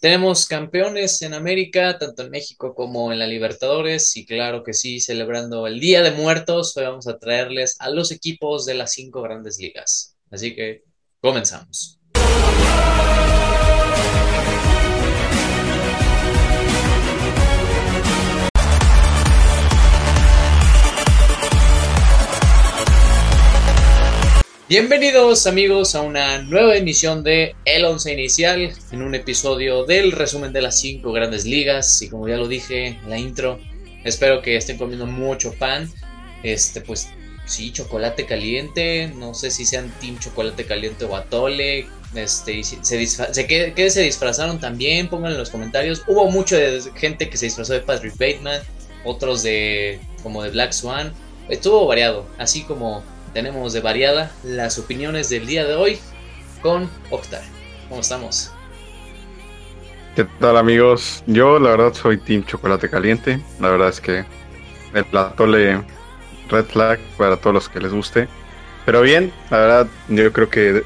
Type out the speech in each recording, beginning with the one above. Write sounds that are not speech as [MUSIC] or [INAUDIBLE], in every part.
Tenemos campeones en América, tanto en México como en la Libertadores, y claro que sí, celebrando el Día de Muertos, hoy vamos a traerles a los equipos de las cinco grandes ligas. Así que comenzamos. Bienvenidos amigos a una nueva emisión de El Once Inicial, en un episodio del resumen de las cinco grandes ligas. Y como ya lo dije en la intro, espero que estén comiendo mucho pan, este pues sí, chocolate caliente, no sé si sean team chocolate caliente o atole, este, se, se que, se disfrazaron también, pónganlo en los comentarios, hubo mucha gente que se disfrazó de Patrick Bateman, otros de como de Black Swan, estuvo variado, así como tenemos de variada las opiniones del día de hoy con Octar. ¿Cómo estamos? ¿Qué tal amigos? Yo la verdad soy Team Chocolate Caliente. La verdad es que el atole Red Flag para todos los que les guste. Pero bien, la verdad yo creo que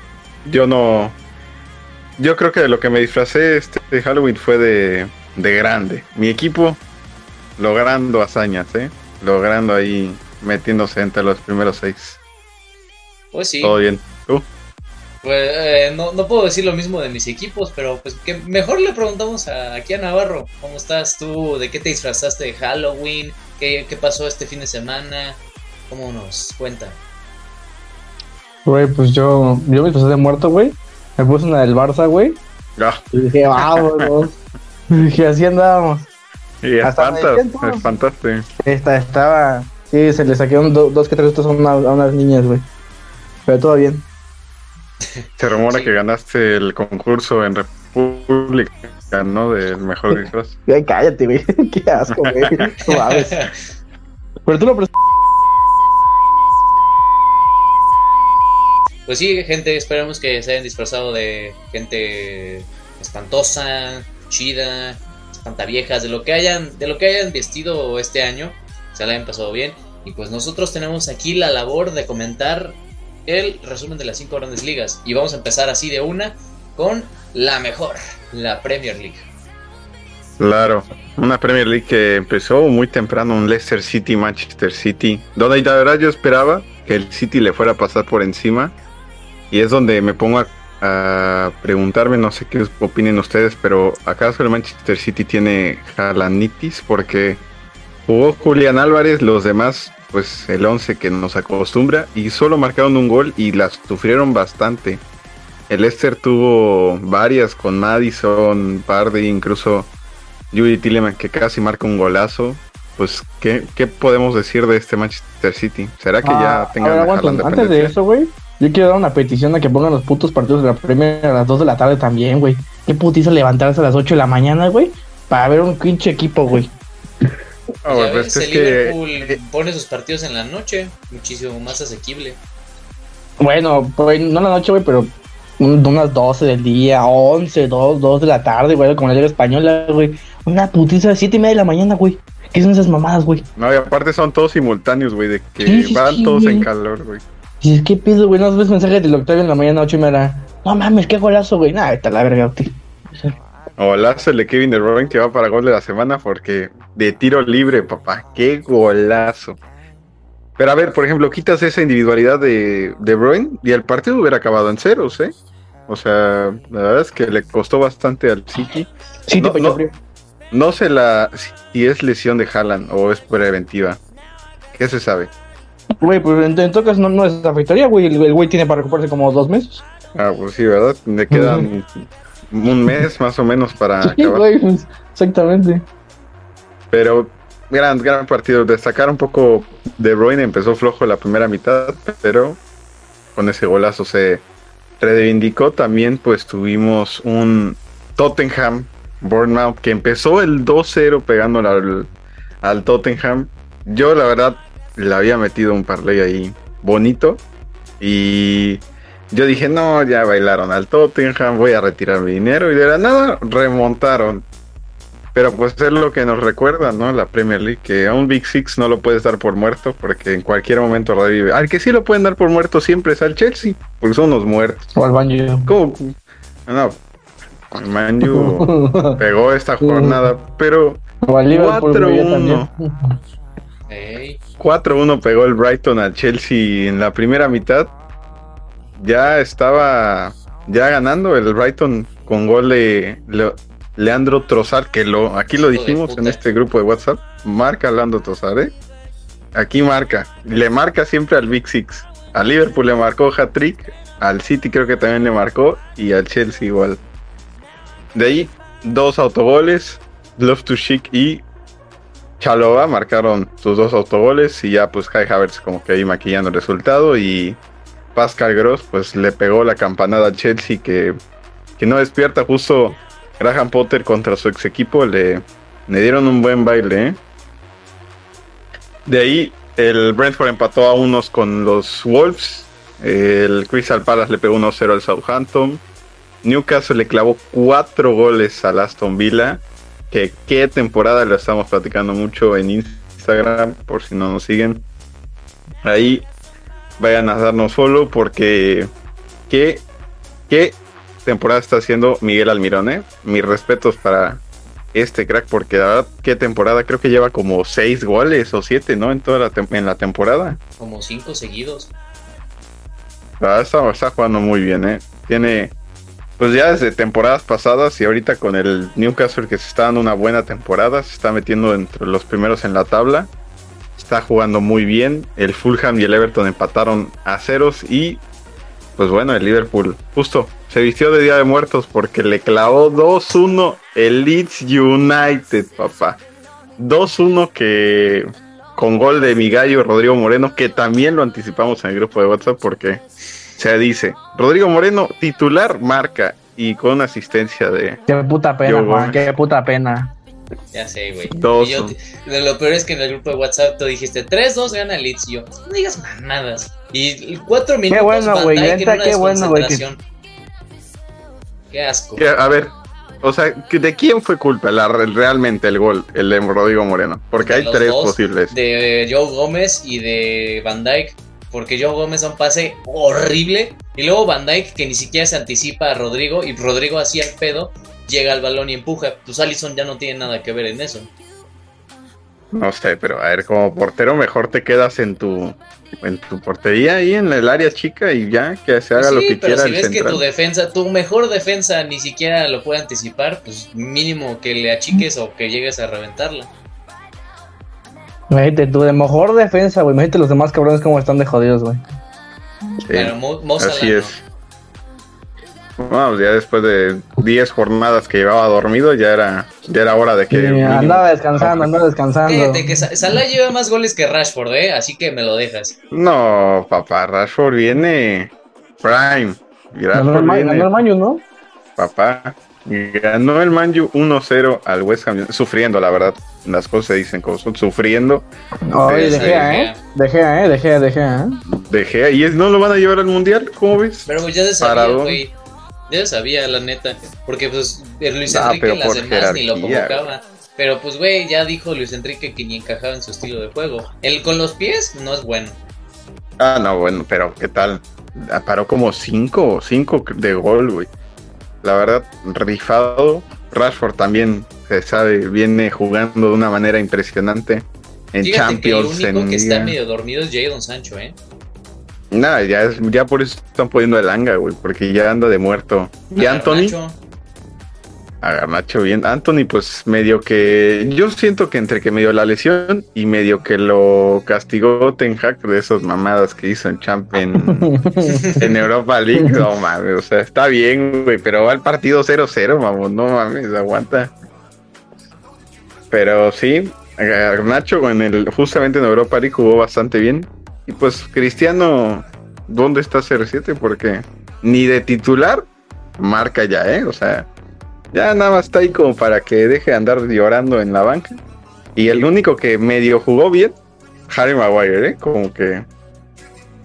yo no... Yo creo que lo que me disfracé este Halloween fue de, de grande. Mi equipo logrando hazañas, ¿eh? Logrando ahí metiéndose entre los primeros seis. Pues sí. Todo bien. ¿Tú? Pues eh, no, no, puedo decir lo mismo de mis equipos, pero pues que mejor le preguntamos a, aquí a Navarro, ¿cómo estás tú? ¿De qué te disfrazaste de Halloween? ¿Qué, qué pasó este fin de semana? ¿Cómo nos cuenta? Güey, pues yo, yo me disfrazé de muerto, güey. Me puse una del Barça, güey. Y dije, vámonos. y dije, así andábamos. Y espantas, espantaste. Esta, estaba, sí, se le saqué dos que tres estos a, a unas niñas, güey. Pero todo bien. Se rumora que ganaste el concurso en República, ¿no? Del mejor [LAUGHS] disfraz. Ay, cállate, güey. [LAUGHS] Qué asco, güey. [LAUGHS] Pero tú lo Pues sí, gente, esperamos que se hayan disfrazado de gente espantosa, chida, espantaviejas, de lo que hayan, de lo que hayan vestido este año, se la hayan pasado bien. Y pues nosotros tenemos aquí la labor de comentar el resumen de las cinco grandes ligas. Y vamos a empezar así de una con la mejor, la Premier League. Claro, una Premier League que empezó muy temprano, un Leicester City, Manchester City, donde la verdad yo esperaba que el City le fuera a pasar por encima. Y es donde me pongo a, preguntarme, no sé qué opinen ustedes, pero ¿acaso el Manchester City tiene jalanitis? Porque jugó Julián Álvarez, los demás pues el 11 que nos acostumbra y solo marcaron un gol y las sufrieron bastante. El Leicester tuvo varias con Madison, Pardy, incluso Judy Tilleman que casi marca un golazo. Pues, ¿qué, ¿qué, podemos decir de este Manchester City? ¿Será que ya ah, tengan Antes de eso, güey, yo quiero dar una petición a que pongan los putos partidos de la Premier a las 2 de la tarde también, güey. Qué putiza levantarse a las 8 de la mañana, güey, para ver un pinche equipo, güey. Ah, pues el Liverpool eh, pone sus partidos en la noche, muchísimo más asequible. Bueno, pues no en la noche, güey, pero unas 12 del día, 11, 2, 2 de la tarde, güey, como la Liga Española, güey. Una putiza de 7 y media de la mañana, güey. ¿Qué son esas mamadas, güey? No, y aparte son todos simultáneos, güey, de que van todos en calor, güey. Y es que pido, güey, no ves mensajes del Octavio en la mañana, 8 y media. No mames, qué golazo, güey. Nah, está la verga, güey. Golazo el de Kevin De Bruyne que va para gol de la semana porque de tiro libre, papá. Qué golazo. Pero a ver, por ejemplo, quitas esa individualidad de De Bruyne y el partido hubiera acabado en ceros, ¿eh? O sea, la verdad es que le costó bastante al City. Sí, no, no, no, sé la si es lesión de Haaland o es preventiva. ¿Qué se sabe? Güey, pues en, todo caso no, no es afectaría, güey. El güey tiene para recuperarse como dos meses. Ah, pues sí, ¿verdad? Le quedan un mes más o menos para acabar. Pues, exactamente. Pero gran, gran partido. Destacar un poco De Bruyne empezó flojo la primera mitad, pero con ese golazo se reivindicó. También pues tuvimos un Tottenham Bournemouth que empezó el 2-0 pegándole al, al Tottenham. Yo la verdad le había metido un parlay ahí bonito y yo dije, no, ya bailaron al Tottenham, voy a retirar mi dinero. Y de la nada remontaron. Pero pues es lo que nos recuerda, ¿no? La Premier League, que a un Big Six no lo puedes dar por muerto porque en cualquier momento revive. Al que sí lo pueden dar por muerto siempre es al Chelsea, porque son los muertos. O al baño. ¿Cómo? No, El Manju [LAUGHS] pegó esta jornada, pero O al Liverpool, güey, ya 4-1. también. Ey, 4-1 pegó el Brighton al Chelsea en la primera mitad. Ya estaba ya ganando el Brighton con gol de Le- Leandro Trozar, que lo aquí lo dijimos en este grupo de WhatsApp. Marca Leandro Trozar, ¿eh? Aquí marca. Le marca siempre al Big Six. Al Liverpool le marcó hat-trick. Al City creo que también le marcó. Y al Chelsea igual. De ahí, dos autogoles. Love to Chic y Chalova marcaron sus dos autogoles y ya pues Kai Havertz como que ahí maquillando el resultado y Pascal Gross pues le pegó la campanada al Chelsea que, que no despierta justo Graham Potter contra su ex equipo le, le dieron un buen baile ¿eh? de ahí el Brentford empató a unos con los Wolves el Crystal Palace le pegó 1-0 al Southampton Newcastle le clavó cuatro goles al Aston Villa que qué temporada lo estamos platicando mucho en Instagram, por si no nos siguen. Ahí vayan a darnos follow porque qué, qué temporada está haciendo Miguel Almirón, ¿eh? Mis respetos para este crack, porque la verdad, qué temporada, creo que lleva como seis goles o siete, ¿no? En toda la, en la temporada. como cinco seguidos. Está, está jugando muy bien, ¿eh? Tiene, pues ya desde temporadas pasadas y ahorita con el Newcastle que se está dando una buena temporada, se está metiendo entre los primeros en la tabla. Está jugando muy bien. El Fulham y el Everton empataron a ceros y pues bueno, el Liverpool justo se vistió de Día de Muertos porque le clavó 2-1 el Leeds United, papá. 2-1 que con gol de mi gallo Rodrigo Moreno, que también lo anticipamos en el grupo de WhatsApp porque se dice, Rodrigo Moreno titular marca y con una asistencia de... Qué puta pena, Juan, qué puta pena. Ya sé, güey. Dos. Yo lo peor es que en el grupo de WhatsApp tú dijiste 3-2 gana Leeds. Y yo, no digas mamadas. Y cuatro minutos. bueno, Van güey, qué bueno, güey, que-. Qué asco. Que, a ver, o sea, ¿de quién fue culpa la, realmente el gol, el de Rodrigo Moreno? Porque De hay tres dos, posibles. De Joe Gómez y de Van Dyke. Porque Joe Gómez da un pase horrible. Y luego Van Dyke, que ni siquiera se anticipa a Rodrigo. Y Rodrigo así al pedo. Llega al balón y empuja. Pues Allison ya no tiene nada que ver en eso. No sé, pero a ver, como portero mejor te quedas en tu en tu portería ahí en el área chica y ya que se haga Sí, lo que pero quiera si el ves que tu defensa, tu mejor defensa ni siquiera lo puede anticipar, pues mínimo que le achiques o que llegues a reventarla. Imagínate de mejor defensa, güey. Imagínate los demás cabrones como están de jodidos, güey. Sí, Pero Mo, Mo Salah así no. es. Vamos, ya después de 10 jornadas que llevaba dormido, ya era, ya era hora de que. Sí, andaba descansando, andaba descansando. Fíjate que Sa- Salah lleva más goles que Rashford, ¿eh? Así que me lo dejas. No, papá, Rashford viene Prime. Ganó Rashford el, Ma- viene, ganó el Maño, ¿no? papá. Ganó el Manju 1-0 al West Ham. Sufriendo, la verdad. Las cosas se dicen como son. Sufriendo. Oye, Sí, de Gea, ¿eh? De Gea, ¿eh? De Gea, de Gea, ¿eh? De Gea. ¿Y es, no lo van a llevar al Mundial? ¿Cómo ves? Pero pues ya se sabía, Paradón. güey. Ya se sabía, la neta. Porque pues el Luis Enrique en las demás ni lo convocaba. Pero pues, güey, ya dijo Luis Enrique que ni encajaba en su estilo de juego. El con los pies no es bueno. Ah, no, bueno, pero ¿qué tal? Ah, Paró como 5 5 de gol, güey. La verdad, rifado. Rashford también, se sabe, viene jugando de una manera impresionante. En Fíjate que el Champions, único en que está medio dormido es Jadon Sancho, ¿eh? Nada, ya, es- ya por eso están poniendo el anga, güey, porque ya anda de muerto. Y A Anthony, a Garnacho bien. Anthony, pues medio que. Yo siento que entre que medio la lesión y medio que lo castigó Ten Hag de esas mamadas que hizo en Champ en, [LAUGHS] en Europa League. No mames, o sea, está bien, güey, pero va el partido 0-0, mamón. No mames, aguanta. Pero sí, Garnacho en el, justamente en Europa League jugó bastante bien. Y pues Cristiano, ¿dónde está CR7? Porque ni de titular marca ya, ¿eh? O sea, ya nada más está ahí como para que deje de andar llorando en la banca. Y el único que medio jugó bien, Harry Maguire, ¿eh? Como que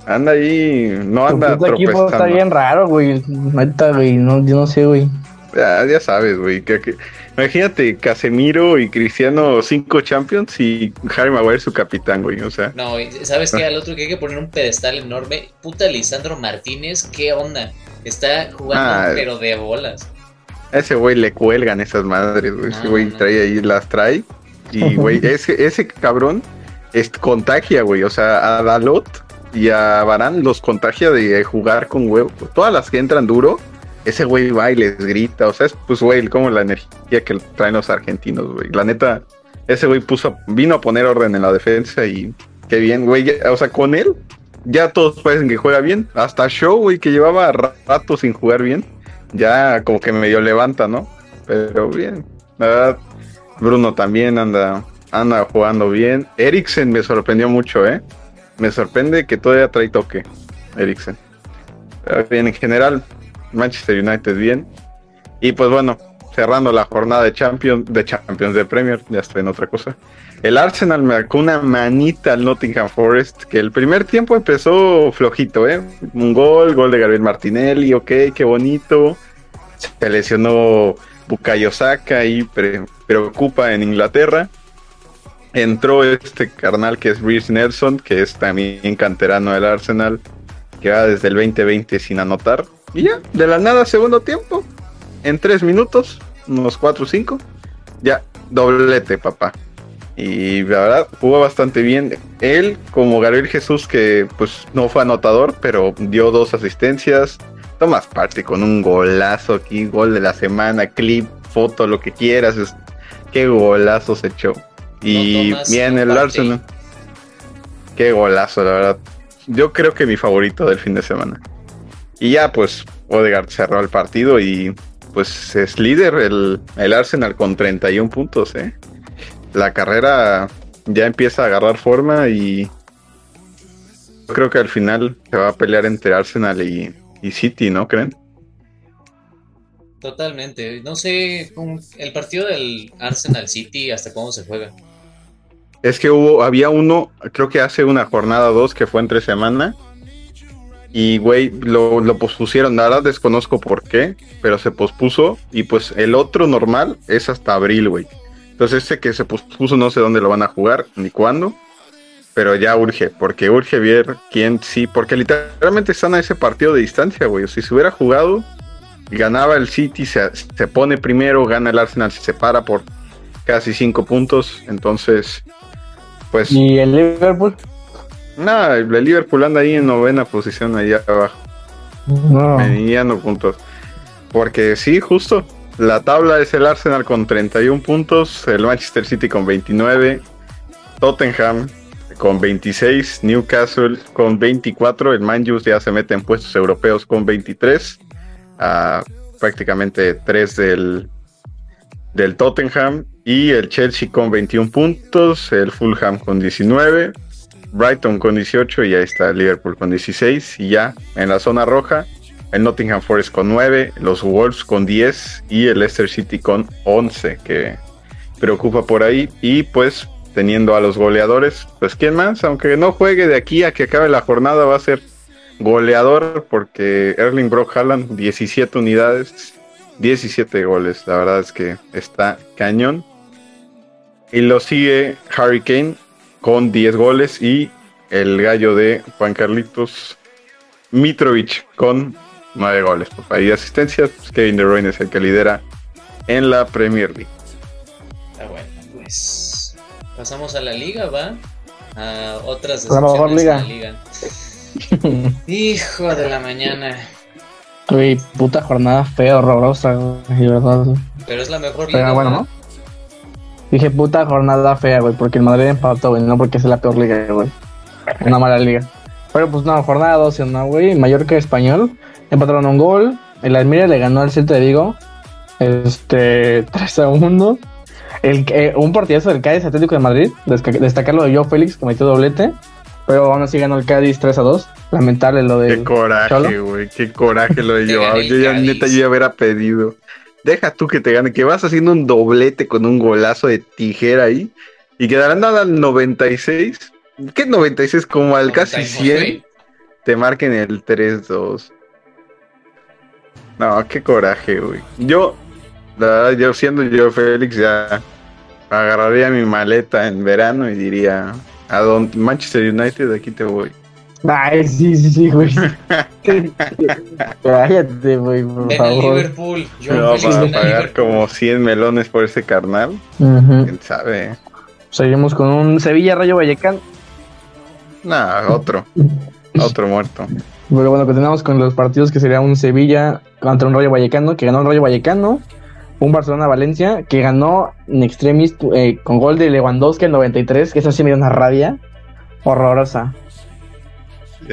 anda ahí, no Tu anda puto equipo está tropezando. bien raro, güey. Neta, güey. No, yo no sé, güey. Ya, ya sabes, güey. que- que- imagínate Casemiro y Cristiano cinco Champions y Harry Maguire su capitán, güey. O sea, No, ¿sabes qué? Al otro que hay que poner un pedestal enorme. Puta Lisandro Martínez, ¿qué onda? Está jugando, Ah. pero de bolas. A ese güey le cuelgan esas madres, güey. Ese güey trae ahí, las trae. Y, güey, [LAUGHS] ese, ese cabrón es, contagia, güey. O sea, a Dalot y a Barán los contagia de jugar con huevo. Todas las que entran duro, ese güey va y les grita. O sea, es pues, güey, como la energía que traen los argentinos, güey. La neta, ese güey puso, vino a poner orden en la defensa y qué bien, güey. O sea, con él, ya todos parecen que juega bien. Hasta Show, güey, que llevaba rato sin jugar bien. Ya como que medio levanta, ¿no? Pero bien. La verdad, Bruno también anda, anda jugando bien. Eriksen me sorprendió mucho, ¿eh? Me sorprende que todavía trae toque, Eriksen. bien, en general, Manchester United bien. Y pues bueno, cerrando la jornada de Champions, de Champions de Premier, ya estoy en otra cosa. El Arsenal me sacó una manita al Nottingham Forest, que el primer tiempo empezó flojito, ¿eh? Un gol, gol de Gabriel Martinelli, ok, qué bonito. Se lesionó Bukayo Saka y preocupa en Inglaterra. Entró este carnal que es Reece Nelson, que es también canterano del Arsenal, que va desde el 2020 sin anotar. Y ya, de la nada, segundo tiempo, en tres minutos, unos cuatro o cinco, ya, doblete, papá. Y la verdad, jugó bastante bien. Él, como Gabriel Jesús, que pues no fue anotador, pero dio dos asistencias. Tomas parte con un golazo aquí, gol de la semana, clip, foto, lo que quieras. Es, qué golazo se echó. Y bien, el Arsenal. Qué golazo, la verdad. Yo creo que mi favorito del fin de semana. Y ya, pues, Odegaard cerró el partido y pues es líder el, el Arsenal con 31 puntos, ¿eh? La carrera ya empieza a agarrar forma y creo que al final se va a pelear entre Arsenal y, y City, ¿no creen? Totalmente. No sé, el partido del Arsenal City, ¿hasta cuándo se juega? Es que hubo, había uno, creo que hace una jornada dos que fue entre semana. Y, güey, lo, lo, pospusieron. Verdad desconozco por qué, pero se pospuso. Y pues el otro normal es hasta abril, güey. Entonces ese que se pospuso no sé dónde lo van a jugar, ni cuándo. Pero ya urge, porque urge ver quién sí. Porque literalmente están a ese partido de distancia, güey. Si se hubiera jugado, ganaba el City, se, se pone primero, gana el Arsenal, se separa por casi cinco puntos. Entonces, pues. ¿Y el Liverpool? Nada, el Liverpool anda ahí en novena posición, allá abajo. No. Mediano puntos. Porque sí, justo. La tabla es el Arsenal con 31 puntos, el Manchester City con 29, Tottenham con 26, Newcastle con 24, el Manjus ya se mete en puestos europeos con 23, prácticamente 3 del, del Tottenham y el Chelsea con 21 puntos, el Fulham con 19, Brighton con 18 y ahí está Liverpool con 16 y ya en la zona roja el Nottingham Forest con 9, los Wolves con 10 y el Leicester City con 11 que preocupa por ahí. Y pues teniendo a los goleadores, pues quién más, aunque no juegue de aquí a que acabe la jornada va a ser goleador porque Erling Brock Haaland 17 unidades, 17 goles, la verdad es que está cañón. Y lo sigue Harry Kane con 10 goles y el gallo de Juan Carlitos Mitrovic con 9 goles. Por ahí de asistencias, pues Kevin De Bruyne es el que lidera en la Premier League. Está bueno, pues pasamos a la liga, ¿va? A otras la mejor liga. liga. [LAUGHS] Hijo de la mañana. Uy, puta jornada fea, horrorosa, verdad. Pero es la mejor liga. Pero bueno, ¿no? Dije puta jornada fea, güey, porque el Madrid empató, güey, no porque es la peor liga, güey. Una mala liga. Pero pues no, jornada 12, ¿no, güey? Mallorca Español empataron un gol. El Almira le ganó al Celta de Vigo. Este, [LAUGHS] 3 a 1. El, eh, un partidazo del Cádiz Atlético de Madrid. Destacarlo de Joe Félix, que metió doblete. Pero aún así ganó el Cádiz 3 a 2. Lamentable lo de. Qué coraje, güey. Qué coraje lo de [LAUGHS] Joao. yo ya, neta, yo ya hubiera pedido. Deja tú que te gane, que vas haciendo un doblete con un golazo de tijera ahí. Y quedarán al 96. ¿Qué 96? Como al casi 100. Te marquen el 3-2. No, qué coraje, güey. Yo, la verdad, yo siendo yo Félix, ya agarraría mi maleta en verano y diría, a don Manchester United, aquí te voy. Ay, sí, sí, sí, güey. [LAUGHS] Cállate, güey, por Ven favor. Liverpool. Yo No, para al pagar como 100 melones por ese carnal. ¿Quién sabe? Seguimos con un Sevilla Rayo Vallecano. Nah, otro. Otro muerto. Pero bueno, continuamos con los partidos que sería un Sevilla contra un Rayo Vallecano, que ganó un Rayo Vallecano, un Barcelona Valencia, que ganó en extremis eh, con gol de Lewandowski al 93, que eso sí me dio una rabia horrorosa.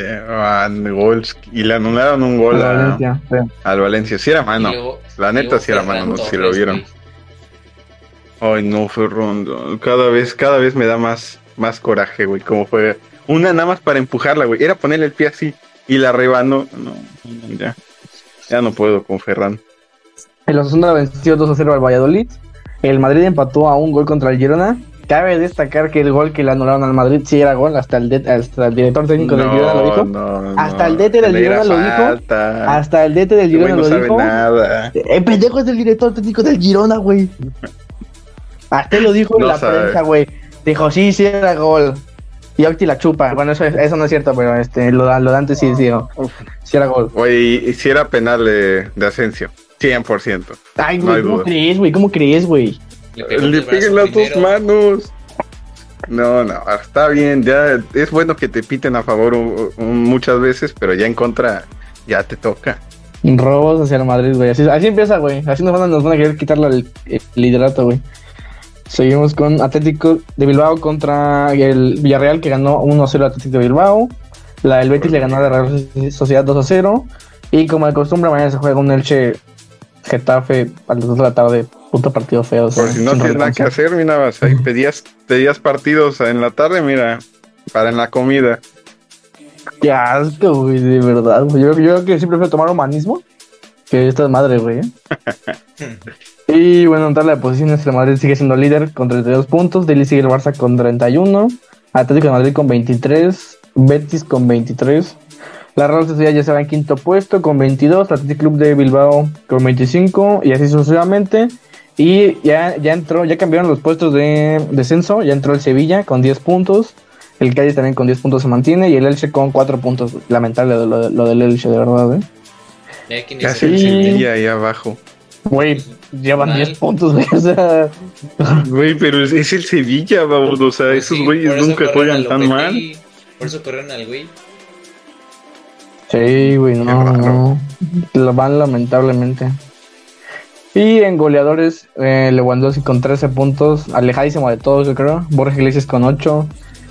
Gols- y le anularon un gol Al a- Valencia, sí. al Valencia. Sí era mano. luego- La neta sí era mano, no sé si lo vieron. Ay, no, Ferran. Cada vez, cada vez me da más, más coraje, güey. Como fue. Una nada más para empujarla, güey. Era ponerle el pie así y la rebanó. No, no, ya. Ya no puedo con Ferran. El Osasuna venció 2 a 0 al Valladolid. El Madrid empató a un gol contra el Girona. Cabe destacar que el gol que le anularon al Madrid sí era gol, hasta el, de- hasta el director técnico del Girona lo dijo. no, no. Hasta el DT del Girona lo dijo. Hasta el DT del Girona no lo sabe dijo. nada. El pendejo es el director técnico del Girona, güey. Hasta él lo dijo en No la sabe. prensa, güey. Dijo, sí, sí era gol. Y Octi la chupa. Bueno, eso, eso no es cierto, pero este, lo, lo de antes sí, sí, sí era gol. Güey, y si era penal de, de Asensio. 100%. Ay, No güey, ¿cómo duda. crees, güey? ¿Cómo crees, güey? Le Le peguen las dos manos. No, no, está bien. Ya es bueno que te piten a favor muchas veces, pero ya en contra ya te toca. Robos hacia el Madrid, güey. Así, así empieza, güey. Así nos van, a, nos van a querer quitarle el, el liderato, güey. Seguimos con Atlético de Bilbao contra el Villarreal, que ganó 1-0 al Atlético de Bilbao. La del Betis le ganó a la Real Sociedad 2-0. Y como de costumbre, mañana se juega un Elche Getafe a las 2 de la tarde. Puto partido feo. o sea, Por si no tienes nada que hacer, mira, vas ahí pedías, pedías partidos en la tarde, mira, para en la comida. Qué asco, güey, de verdad. güey. Yo, yo creo que sí prefiero tomar humanismo que esta madre, güey. ¿eh? [LAUGHS] y bueno, en tabla de posiciones, el Madrid sigue siendo líder con 32 puntos. De ahí sigue el Barça con 31. Atlético de Madrid con 23. Betis con 23. La Real Sociedad ya se va en quinto puesto con 22. Atlético Club de Bilbao con 25. Y así sucesivamente. Y ya, ya entró, ya cambiaron los puestos de descenso. Ya entró el Sevilla con 10 puntos. El Cádiz también con 10 puntos se mantiene. Y el Elche con 4 puntos. Lamentable lo, lo- lo del Elche, de verdad, ¿eh? Ya quién ¿Qué es hace el. Sevilla ahí abajo? Güey, llevan Mal. 10 puntos, güey. O sea, Güey, pero es, es el Sevilla, vamos, o sea, Pues esos sí, güeyes nunca juegan tan mal. Por eso corrieron al güey. sí, güey, no, no. Lo van lamentablemente. Y en goleadores, eh, Lewandowski con 13 puntos, alejadísimo de todos, yo creo. Borja Iglesias con 8,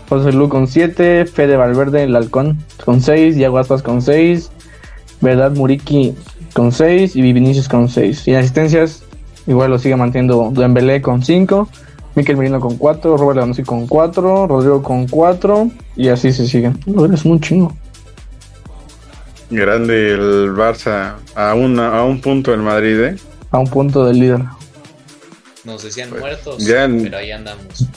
José Lu con 7, Fede Valverde, el halcón, con 6, Diego Aspas con 6, Verdad Muriki con 6 y Vinicius con 6. Y en asistencias, igual lo sigue manteniendo Dembélé con 5, Mikel Merino con 4, Robert Lewandowski con 4, Rodrigo con 4 y así se siguen. Eres un chingo. Grande el Barça a, una, a un punto del Madrid, ¿eh? A un punto del líder. Nos decían Pues, muertos, ya en- pero ahí andamos.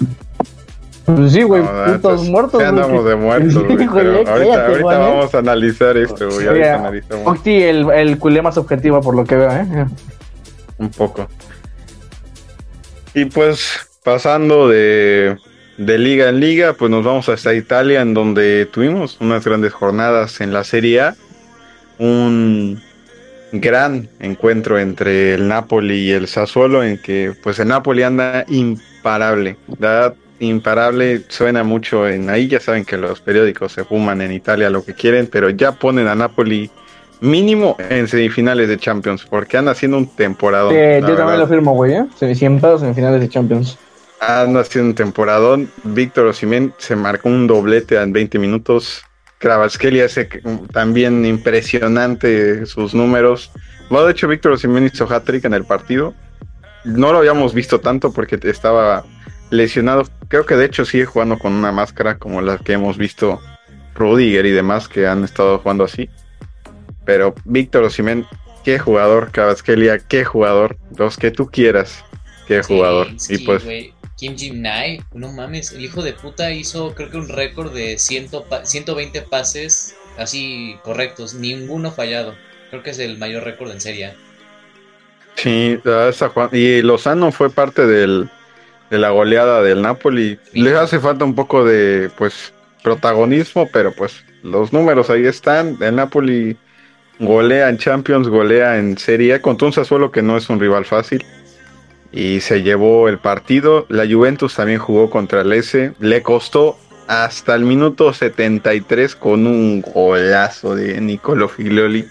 Pues sí, güey, No, putos entonces, muertos. ya andamos de muertos, [LAUGHS] güey. ahorita, cállate, ahorita Juan, ¿eh? vamos a analizar esto, güey. Ahorita Oiga, analizamos Octi, el, el culé más objetivo por lo que veo, ¿eh? un poco. Y pues, pasando de, de liga en liga, pues nos vamos hasta Italia, en donde tuvimos unas grandes jornadas en la Serie A. Un gran encuentro entre el Napoli y el Sassuolo, en que pues el Napoli anda imparable. La verdad, imparable suena mucho en ahí, ya saben que los periódicos se fuman en Italia lo que quieren, pero ya ponen a Napoli mínimo en semifinales de Champions, porque anda haciendo un temporada. Eh, yo también lo firmo, güey, ¿eh? 100 pesos en finales de Champions. Anda haciendo un temporadón. Víctor Osimhen se marcó un doblete en 20 minutos. Kravaskelia hace que- también impresionante sus números. Bueno, de hecho, Víctor Osimhen hizo hat-trick en el partido. No lo habíamos visto tanto porque estaba lesionado. Creo que de hecho sigue jugando con una máscara como la que hemos visto Rudiger y demás que han estado jugando así. Pero Víctor Osimhen, qué jugador. Kravaskelia, qué jugador. Los que tú quieras, qué Sí, jugador. sí, y pues. Kim Jim-Nai, no mames, el hijo de puta hizo creo que un récord de 100 pa- 120 pases así correctos, ninguno fallado. Creo que es el mayor récord en serie. A. Sí, esa y Lozano fue parte del, de la goleada del Napoli. Sí. Les hace falta un poco de pues protagonismo, pero pues los números ahí están. El Napoli golea en Champions, golea en Serie con un Sassuolo que no es un rival fácil. Y se llevó el partido. La Juventus también jugó contra el S. Le costó hasta el minuto 73 con un golazo de Nicolo Figlioli.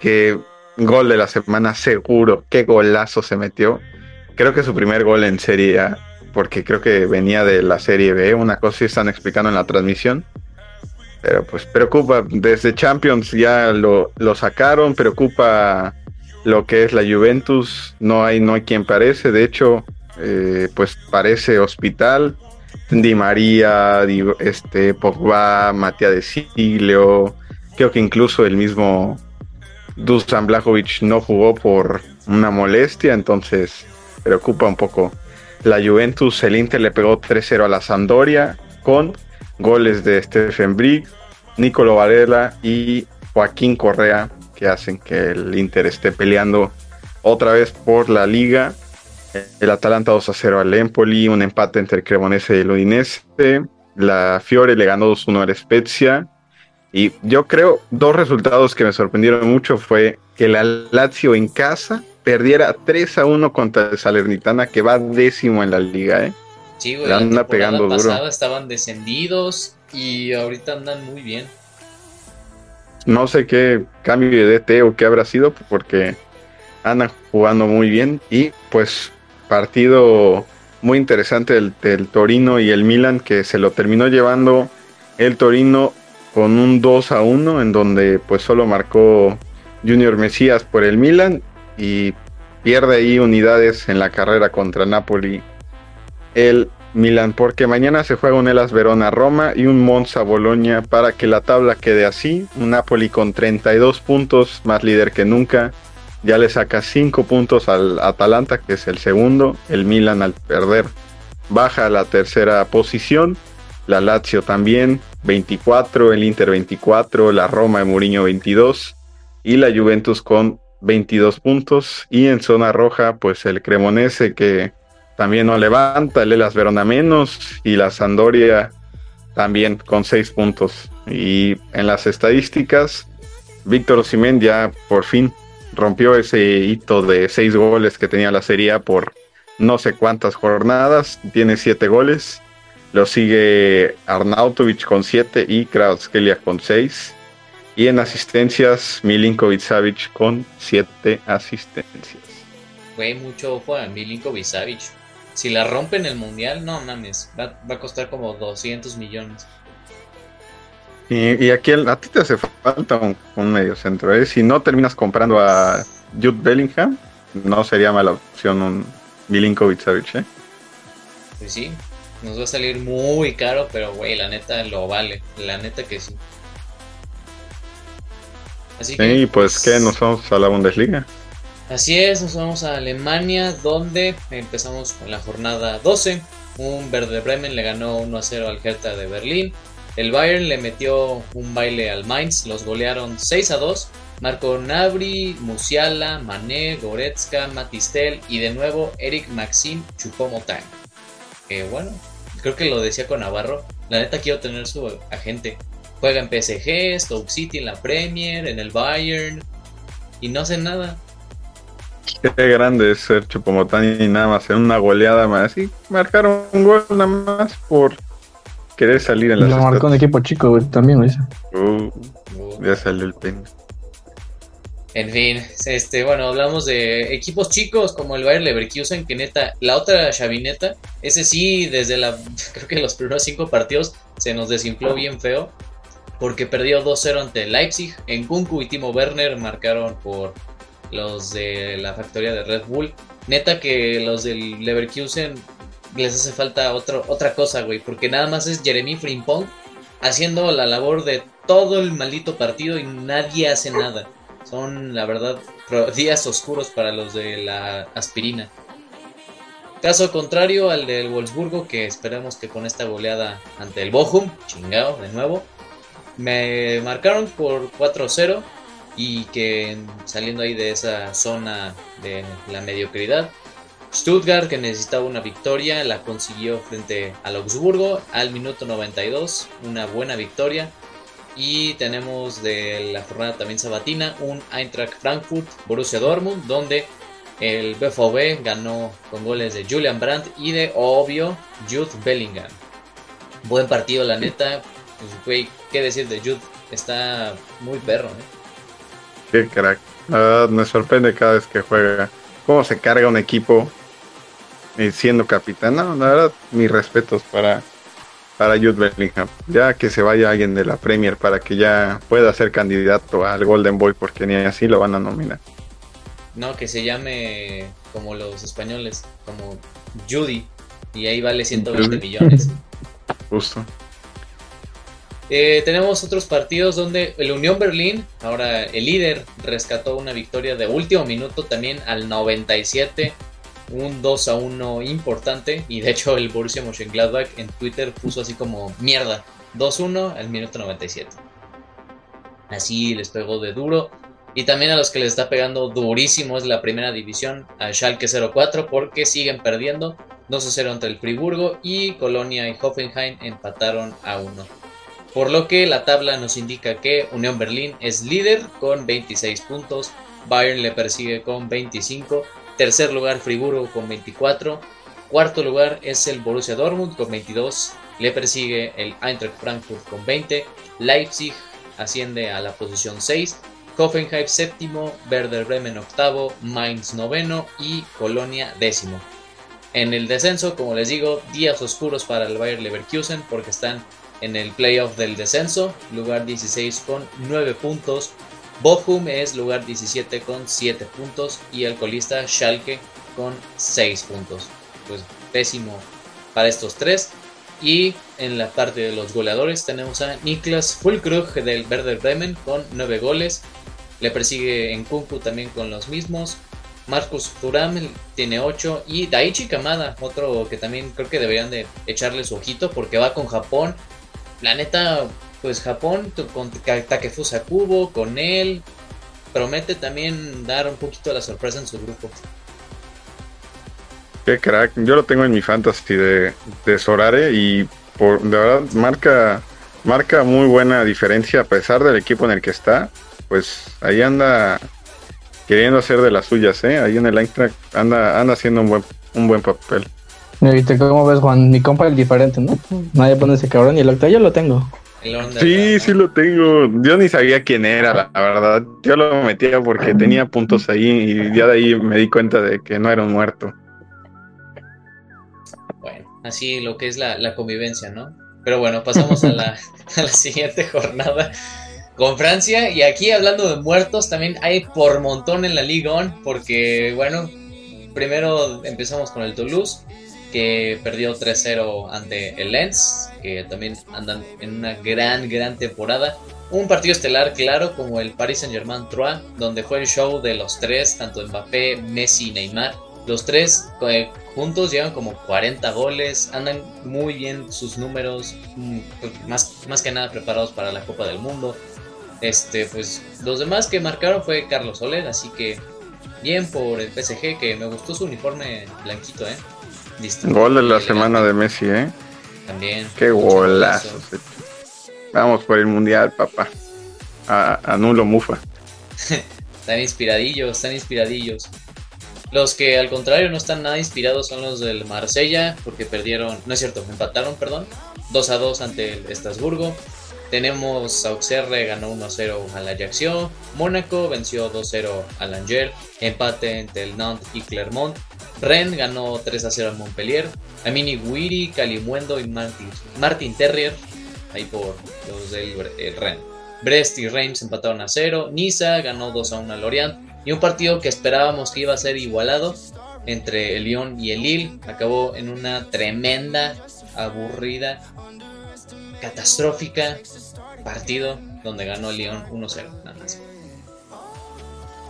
Que gol de la semana seguro. Qué golazo se metió. Creo que su primer gol en Serie A. Porque creo que venía de la Serie B. Una cosa sí están explicando en la transmisión pero pues preocupa, desde Champions ya lo, lo, sacaron, preocupa lo que es la Juventus, no hay, no hay quien parece, de hecho, eh, pues parece hospital. Di María, este, Pogba, Matías de Siglio, creo que incluso el mismo Dusan Blajovic no jugó por una molestia, entonces preocupa un poco la Juventus. El Inter le pegó 3-0 a la Sampdoria con goles de Stephen Brick, Nicolo Varela y Joaquín Correa que hacen que el Inter esté peleando otra vez por la liga. El Atalanta 2 a 0 al Empoli, un empate entre Cremonese y el Udinese. La Fiore le ganó 2-1 al Spezia. Y yo creo, dos resultados que me sorprendieron mucho fue que la Lazio en casa perdiera 3 a 1 contra el Salernitana, que va décimo en la liga, ¿eh? Sí, güey, la anda pegando duro. estaban descendidos y ahorita andan muy bien. No sé qué cambio de DT o qué habrá sido, porque andan jugando muy bien. Y pues partido muy interesante del, del Torino y el Milan, que se lo terminó llevando el Torino con un 2 a 1, en donde pues solo marcó Junior Mesías por el Milan y pierde ahí unidades en la carrera contra Napoli el Milan, porque mañana se juega un Elas Verona Roma y un Monza Boloña para que la tabla quede así. Un Napoli con 32 puntos, más líder que nunca. Ya le saca 5 puntos al Atalanta, que es el segundo. El Milan al perder baja a la tercera posición. La Lazio también, 24, el Inter 24, la Roma de Mourinho 22 y la Juventus con 22 puntos. Y en zona roja, pues el Cremonese que también no levanta, el Elas Verona menos y la Sandoria también con seis puntos. Y en las estadísticas, Víctor Osimén ya por fin rompió ese hito de seis goles que tenía la Serie por no sé cuántas jornadas, tiene siete goles. Lo sigue Arnautovic con siete y Krautskelia con seis. Y en asistencias, Milinkovic Savic con siete asistencias. Fue mucho ojo a Milinkovic Savic. Si la rompen el mundial, no mames, va, a costar como 200 millones. Y, aquí a ti te hace falta un, medio centro. ¿eh? Si no terminas comprando a Jude Bellingham, no sería mala opción un Milinkovic Savic. ¿eh? Pues sí, nos va a salir muy caro, pero güey, la neta lo vale. La neta que sí. Así que, sí, pues, ¿qué? Nos vamos a la Bundesliga. Así es, nos vamos a Alemania, donde empezamos con la jornada 12. Un Verde Bremen le ganó 1 a 0 al Hertha de Berlín. El Bayern le metió un baile al Mainz, los golearon 6 a 2. Marco Nabri, Musiala, Mané, Goretzka, Matistel y de nuevo Eric Maxim Chupomotang. Que bueno, creo que lo decía con Navarro. La neta quiero tener su agente. Juega en PSG, Stoke City en la Premier, en el Bayern y no hace nada. Qué grande es ser Chupomotán y nada más en una goleada más. Y marcaron un gol nada más por querer salir en la Lo marcó un equipo chico, güey, también lo hizo. Uh, ya salió el pen. En fin, este, bueno, hablamos de equipos chicos como el Bayer Leverkusen, que neta, la otra chavineta, ese sí, desde la, [LAUGHS] creo que los primeros cinco partidos se nos desinfló bien feo, porque perdió 2-0 ante Leipzig. En Kunku y Timo Werner marcaron por los de la factoría de Red Bull. Neta que los del Leverkusen les hace falta otra cosa, güey, porque nada más es Jeremy Frimpong haciendo la labor de todo el maldito partido y nadie hace nada. Son, la verdad, días oscuros para los de la aspirina. Caso contrario al del Wolfsburgo, que esperamos que con esta goleada ante el Bochum, chingado de nuevo, me marcaron por 4-0 y que saliendo ahí de esa zona de la mediocridad, Stuttgart que necesitaba una victoria la consiguió frente al Augsburgo al minuto 92, una buena victoria. Y tenemos de la jornada también sabatina un Eintracht Frankfurt, Borussia Dortmund, donde el BVB ganó con goles de Julian Brandt y de, obvio, Jude Bellingham. Buen partido, la neta. Pues, ¿qué decir de Jude? Está muy perro, ¿eh? Qué crack. La verdad, me sorprende cada vez que juega. Cómo se carga un equipo eh, siendo capitán. No, la verdad, mis respetos para, para Jude Bellingham. Ya que se vaya alguien de la Premier para que ya pueda ser candidato al Golden Boy, porque ni así lo van a nominar. No, que se llame como los españoles, como Judy, y ahí vale 120 millones. Justo. Eh, tenemos otros partidos donde el Unión Berlín, ahora el líder, rescató una victoria de último minuto también al 97, un 2 a 1 importante, y de hecho el Borussia Mönchengladbach en Twitter puso así como mierda, 2-1 al minuto 97. Así les pegó de duro. Y también a los que les está pegando durísimo es la primera división, a Schalke 04, porque siguen perdiendo 2-0 entre el Friburgo y Colonia y Hoffenheim empataron a 1. Por lo que la tabla nos indica que Unión Berlín es líder con 26 puntos, Bayern le persigue con 25, tercer lugar Friburgo con 24, cuarto lugar es el Borussia Dortmund con 22, le persigue el Eintracht Frankfurt con 20, Leipzig asciende a la posición 6 Hoffenheim séptimo, Werder Bremen octavo, Mainz noveno y Colonia décimo. En el descenso, como les digo, días oscuros para el Bayer Leverkusen porque están en el playoff del descenso, lugar 16 con 9 puntos. Bochum es lugar 17 con 7 puntos y el colista Schalke con 6 puntos. Pues pésimo para estos tres. Y en la parte de los goleadores tenemos a Niklas Fulkrug del Werder Bremen con 9 goles. Le persigue en Kunku también con los mismos. Marcus Thuram tiene 8 y Daichi Kamada, otro que también creo que deberían de echarle su ojito porque va con Japón. La neta, pues Japón con Takefusa Kubo, con él, promete también dar un poquito la sorpresa en su grupo. Qué crack, yo lo tengo en mi fantasy de, de Sorare y por, de verdad marca, marca muy buena diferencia a pesar del equipo en el que está pues ahí anda queriendo hacer de las suyas, ¿eh? Ahí en el Eintracht anda, anda haciendo un buen, un buen papel. ¿Viste cómo ves, Juan? Mi compa es diferente, ¿no? Nadie pone ese cabrón y el octavo yo lo tengo. Sí, sí lo tengo. Yo ni sabía quién era, la, verdad. Yo lo metía porque tenía puntos ahí y ya de ahí me di cuenta de que no era un muerto. Bueno, así lo que es la, la convivencia, ¿no? Pero bueno, pasamos a la, [LAUGHS] a la siguiente jornada con Francia. Y aquí hablando de muertos, también hay por montón en la Ligue 1, porque bueno, primero empezamos con el Toulouse, que perdió 3-0 ante el Lens, que también andan en una gran, gran temporada. Un partido estelar, claro, como el Paris Saint-Germain 3, donde fue el show de los tres, tanto Mbappé, Messi y Neymar. Los tres eh, juntos llevan como 40 goles, andan muy bien sus números, mm, más, más que nada preparados para la Copa del Mundo. Este, pues los demás que marcaron fue Carlos Soler, así que bien por el PSG, que me gustó su uniforme blanquito, ¿eh? Gol de la semana de Messi, ¿eh? También. Qué golazo. Vamos por el mundial, papá. A, nulo mufa. [LAUGHS] están inspiradillos, están inspiradillos. Los que al contrario no están nada inspirados son los del Marsella, porque perdieron, no es cierto, empataron, perdón, 2 a 2 ante el Estrasburgo. Tenemos Auxerre ganó 1-0 al Ajaccio, Mónaco venció 2-0 al Angers, empate entre el Nantes y Clermont, Rennes ganó 3-0 al Montpellier, Amini Guiri, Calimuendo y Martin, Martin Terrier, ahí por los del Rennes. Brest y Reims empataron a 0, Niza ganó 2-1 al Lorient y un partido que esperábamos que iba a ser igualado entre el Lyon y el Lille acabó en una tremenda, aburrida catastrófica partido donde ganó León 1-0, nada más.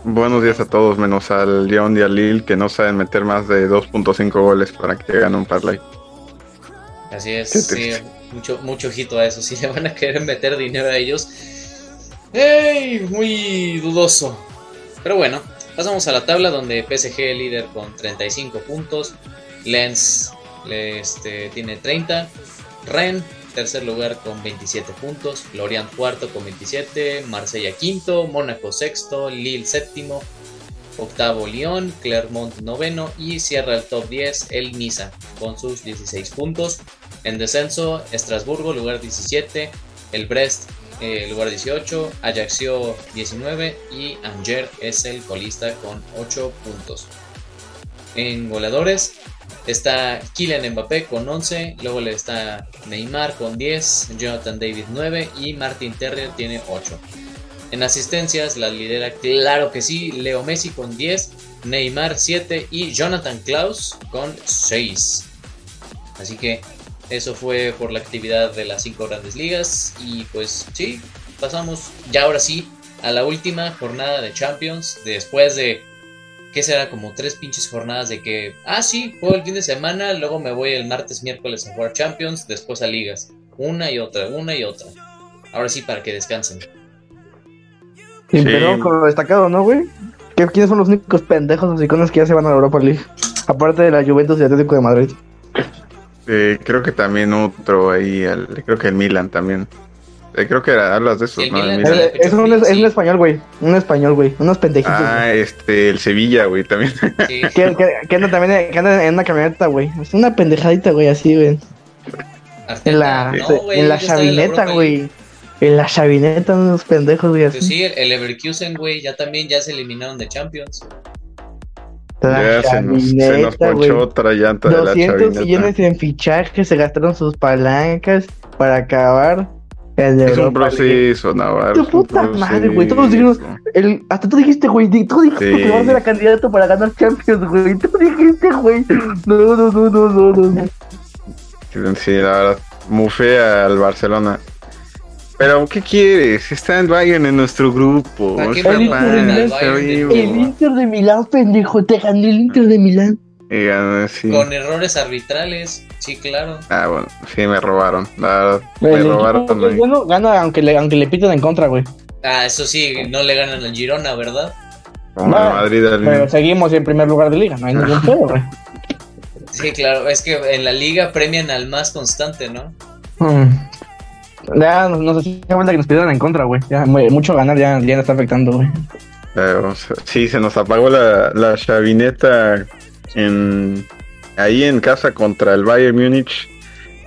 Buenos días a todos, menos al León y al Lille que no saben meter más de 2.5 goles para que gane un parlay. Así es, sí, mucho, mucho ojito a eso. [LAUGHS] Si le van a querer meter dinero a ellos, ¡ey! Muy dudoso. Pero bueno, pasamos a la tabla donde PSG líder con 35 puntos, Lens este, tiene 30, Ren tercer lugar con 27 puntos, Lorient cuarto con 27, Marsella quinto, Mónaco sexto, Lille séptimo, octavo Lyon, Clermont noveno y cierra el top 10 el Niza con sus 16 puntos. En descenso, Estrasburgo lugar 17, el Brest eh, lugar 18, Ajaccio 19 y Angers es el colista con 8 puntos. En goleadores está Kylian Mbappé con 11, luego le está Neymar con 10, Jonathan David 9 y Martin Terrier tiene 8. En asistencias la lidera claro que sí, Leo Messi con 10, Neymar 7 y Jonathan Klaus con 6. Así que eso fue por la actividad de las 5 grandes ligas y pues sí, pasamos ya ahora sí a la última jornada de Champions después de ¿qué será? Como tres pinches jornadas de que, ah, sí, juego el fin de semana, luego me voy el martes, miércoles a jugar Champions, después a ligas. Una y otra, una y otra. Ahora sí, para que descansen. Sí, pero con lo destacado, ¿no, güey? ¿Quiénes son los únicos pendejos los iconos que ya se van a la Europa League? Aparte de la Juventus y Atlético de Madrid. Eh, creo que también otro ahí, el, creo que el Milan también. Eh, creo que hablas de eso, ¿no? Es, un, es un español, güey. Un español, güey. Unos pendejitos. Ah, güey. este, el Sevilla, güey, también. Sí. Que, que, que anda también que anda en una camioneta, güey. Es una pendejadita, güey, así, güey. En la, no, güey, en la chavineta, güey. En la chavineta, unos pendejos, güey, así. Pues sí, el, el Leverkusen, güey, ya también ya se eliminaron de Champions. La ya se nos, se nos ponchó otra llanta de la 200 chavineta. millones en fichajes, se gastaron sus palancas para acabar el Es un Europa proceso, Navarro. Tu puta madre, güey, todos dijimos- El, hasta tú dijiste, güey, tú dijiste Sí. que vas a ser candidato para ganar Champions, güey. Tú dijiste, güey. No, no, no, no, no, no. Sí, la verdad, mufé al Barcelona. Pero, ¿qué quieres? Está el Bayern en nuestro grupo. ¿Para qué Está me mal, ponen al está Bayern de- vivo. El Inter de Milán, pendejo, te ganó el Inter de Milán. Y ganó, sí. Con errores arbitrales, sí, claro. Ah, bueno, sí, me robaron. La me robaron. bueno, gana aunque le, aunque le piten en contra, güey. Ah, eso sí, no le ganan al Girona, ¿verdad? No, Madrid al Pero seguimos en primer lugar de liga, no hay [LAUGHS] ningún pedo, güey. Sí, claro, es que en la liga premian al más constante, ¿no? Mm. Ya nos, nos hacía falta que nos pidieran en contra, güey. Ya, mu- mucho ganar ya, ya nos está afectando, güey. Sí, se nos apagó la, la chavineta en, ahí en casa contra el Bayern Múnich.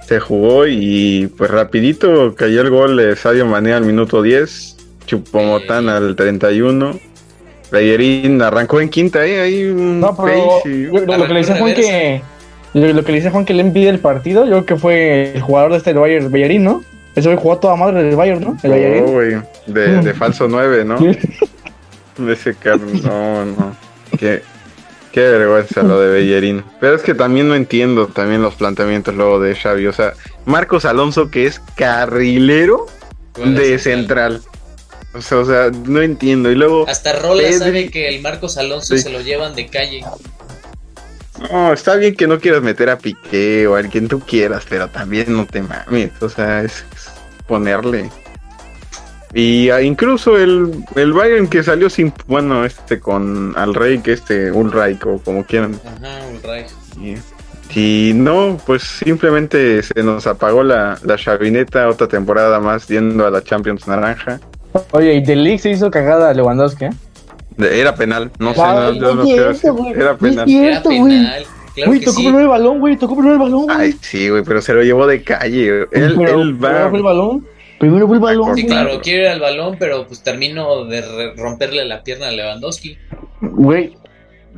Se jugó y pues rapidito cayó el gol de Sadio Mané al minuto 10. Chupomotán Sí. al 31. Bellerín arrancó en quinta ahí, ahí un No, pero y- lo, lo que le dice Juan que lo, lo que le dice Juan que le envidia el partido, yo creo que fue el jugador de este Bayern, Bellerín, ¿no? Ese jugó a toda madre del Bayern, ¿no? El Oh, de, de [LAUGHS] falso 9, ¿no? De ese car- no, no. [LAUGHS] Qué, qué vergüenza lo de Bellerín. Pero es que también no entiendo también los planteamientos luego de Xavi. O sea, Marcos Alonso que es carrilero de central. central. O sea, o sea, no entiendo. Y luego, Hasta Rola Pedri- sabe que el Marcos Alonso Sí. se lo llevan de calle. no, está bien que no quieras meter a Piqué o a quien tú quieras, pero también no te mames. O sea, es, es ponerle. Y ah, incluso el, el Bayern que salió sin, bueno, este con al rey que este, un o como quieran. Ajá, un Reich. Y, y no, pues simplemente se nos apagó la, la chavineta otra temporada más yendo a la Champions Naranja. Oye, y del League se hizo cagada a Lewandowski, ¿eh? Era penal, no sé, no, yo no cierto, Era penal. cierto. Era penal. Claro Güey, tocó sí. primero el balón, güey, tocó primero el balón, güey. Ay, sí, güey, pero se lo llevó de calle. güey. Él, Pero él va. Primero fue el balón, primero fue el balón, Sí, güey. claro, quiere ir al balón, pero pues termino de romperle la pierna a Lewandowski. Güey,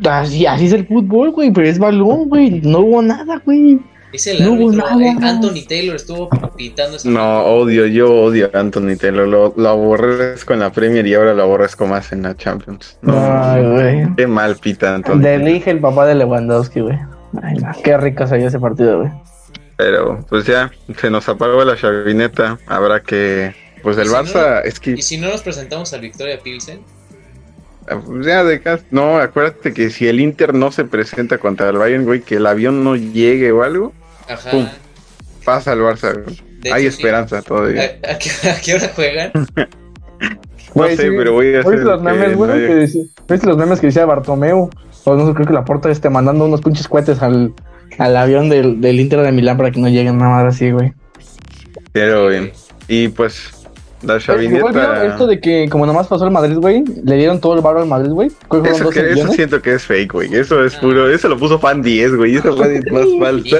así, así es el fútbol, güey, pero es balón, güey. No hubo nada, güey. Dice el No hubo árbitro, nada. eh, Anthony Taylor estuvo pitando esa No, odio, yo odio a Anthony Taylor. Lo, lo aborrezco en la Premier y ahora lo aborrezco más en la Champions. No, Ay, güey. qué mal pita Anthony. Lige, el papá de Lewandowski, güey. Ay, no, qué rico salió ese partido, güey. Pero pues ya, se nos apagó la chavineta. Habrá que. Pues el ¿Y si Barça, es que Y si no nos presentamos al Victoria Pilsen, pues, ya de cas- No, acuérdate que si el Inter no se presenta contra el Bayern, güey, que el avión no llegue o algo, ajá. Pum. pasa al Barça. güey. De Hay hecho, sí. esperanza todavía. ¿A, a qué, a qué hora juegan? [LAUGHS] No sé, pero voy a hacer ¿Viste los que memes, güey? no haya- que decía- ¿Viste los memes que decía Bartomeu? O no sé, creo que la porta esté mandando unos pinches cohetes al, al avión del, del Inter de Milán para que no lleguen nada más así, güey. Pero bien. Y pues la chavineta. esto de que como nomás pasó el Madrid, güey, le dieron todo el barro al Madrid, güey. Eso, 12 que- eso siento que es fake, güey. Eso es puro. Eso lo puso fan 10, güey. Esa madre es más falsa.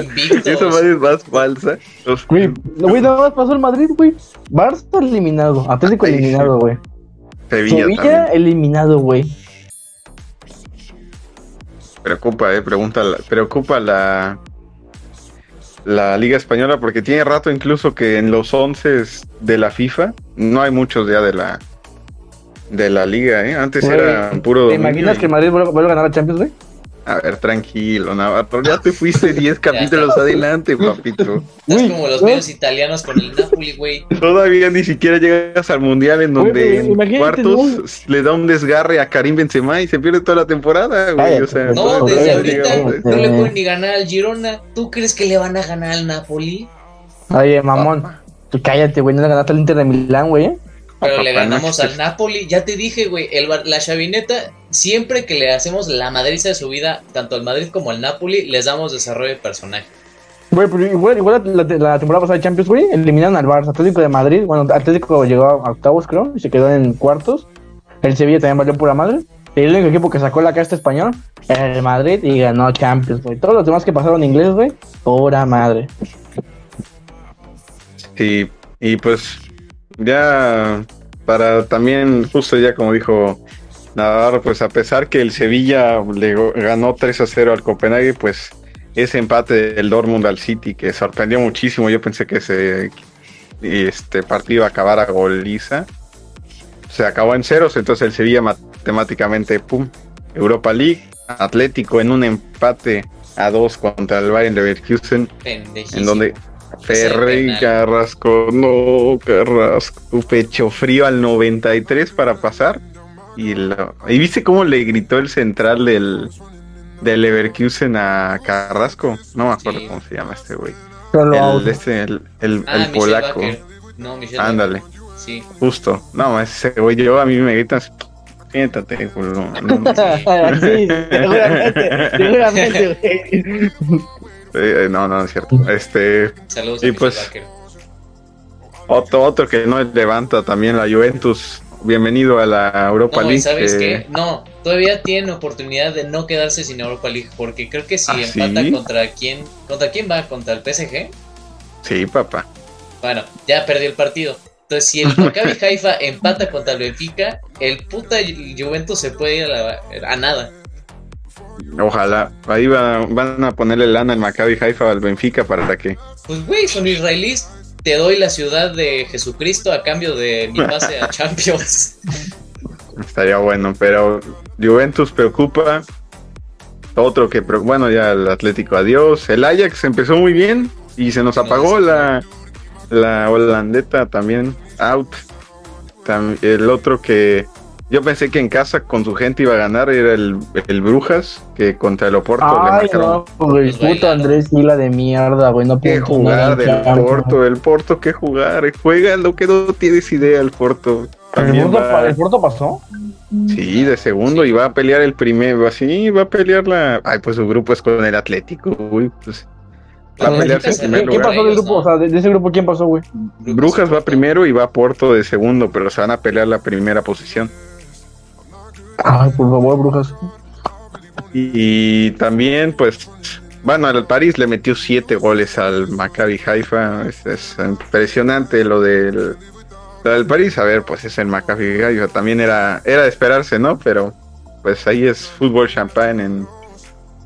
Esa madre es más falsa. Los- Güey, güey, nada más pasó el Madrid, güey. Barça eliminado, Atlético eliminado, güey. Sevilla, eliminado, güey. Preocupa, eh. Pregunta, la- preocupa la. La Liga Española porque tiene rato incluso que en los 11 de la FIFA no hay muchos ya de la de la liga, ¿eh? Antes Güey, era puro ¿Te imaginas y- que Madrid vuelva a ganar la Champions, güey? A ver, tranquilo, Navarro. Ya te fuiste [LAUGHS] 10 capítulos adelante, papito. [LAUGHS] Estás como los medios italianos con el Napoli, güey. Todavía ni siquiera llegas al mundial en donde en cuartos le da un desgarre a Karim Benzema y se pierde toda la temporada, güey. O sea. No, desde Todavía ahorita no le pueden ni ganar al Girona. ¿Tú crees que le van a ganar al Napoli? Oye, mamón. Tú cállate, güey. No le ganaste al Inter de Milán, güey. Pero le ganamos al Napoli. Ya te dije, güey. el Bar- La chavineta, siempre que le hacemos la madriza de su vida, tanto al Madrid como al Napoli, les damos desarrollo de personaje. Güey, pero igual, igual la, la temporada pasada de Champions, güey, eliminaron al Barça, Atlético de Madrid. Bueno, Atlético llegó a octavos, creo, y se quedó en cuartos. El Sevilla también valió pura madre. Y el único equipo que sacó la casta español era el Madrid y ganó Champions, güey. Todos los demás que pasaron inglés, güey, pura madre. Sí, y pues ya para también, justo ya como dijo Navarro, pues a pesar que el Sevilla le ganó 3 a 0 al Copenhague, pues ese empate del Dortmund al City que sorprendió muchísimo, yo pensé que ese este partido iba a acabar a goliza. Se acabó en ceros, entonces el Sevilla matemáticamente, pum, Europa League, Atlético en un empate a 2 contra el Bayern Leverkusen, en donde Penal. Carrasco, no, Carrasco, tu pecho frío al 93 para pasar. Y, lo- y viste cómo le gritó el central del, del Leverkusen a Carrasco. No me acuerdo Sí. cómo se llama este güey. Solo El, este, el, el- Ah, el polaco. No, Ándale. Sí. justo. No, ese güey, yo a mí me gritas. Siéntate, culo". No, no, [LAUGHS] sí, seguramente, seguramente, güey. [LAUGHS] eh, no, no, es cierto. Este, Saludos Y pues, otro, otro que no levanta también la Juventus. Bienvenido a la Europa No, League. sabes que- qué? No, todavía tienen oportunidad de no quedarse sin Europa League, porque creo que si ¿Ah, empata sí? contra quién, ¿contra quién va? ¿Contra el PSG? Sí, papá. Bueno, ya perdió el partido. Entonces, si el Maccabi [LAUGHS] Haifa empata contra el Benfica, el puta Ju- Juventus se puede ir a, la- a nada. Ojalá. Ahí va- van a ponerle lana al Maccabi Haifa al Benfica para que. Pues, güey, son israelíes. Te doy la ciudad de Jesucristo a cambio de mi pase a [LAUGHS] Champions. Estaría bueno, pero Juventus preocupa. Otro que, bueno, ya el Atlético, adiós. El Ajax empezó muy bien y se nos No, apagó la, la holandeta también, out. El otro que yo pensé que en casa con su gente iba a ganar era el, el Brujas, que contra el Oporto le Ay, marcaron. no, güey, bailaron. Andrés Sila de mierda, güey, no nada jugar del. Porto, el Porto que jugar, juega lo que no tienes idea el Porto. ¿El También va- ¿El Porto pasó? Sí, de segundo y va a pelear el primero, así va a pelear la. Ay, pues su grupo es con el Atlético, uy, pues va a pelearse en ¿qué- primer ¿Qué lugar. pasó del grupo? O sea, de, de ese grupo, ¿quién pasó, güey? Brujas va primero y va a Porto de segundo, pero se van a pelear la primera posición. Ay, por favor, Brujas. Y, también, pues, bueno, el París le metió siete goles al Maccabi Haifa. Es, es impresionante lo del, lo del París. A ver, pues es el Maccabi Haifa. También era, era de esperarse, ¿no? Pero, pues ahí es fútbol champagne en,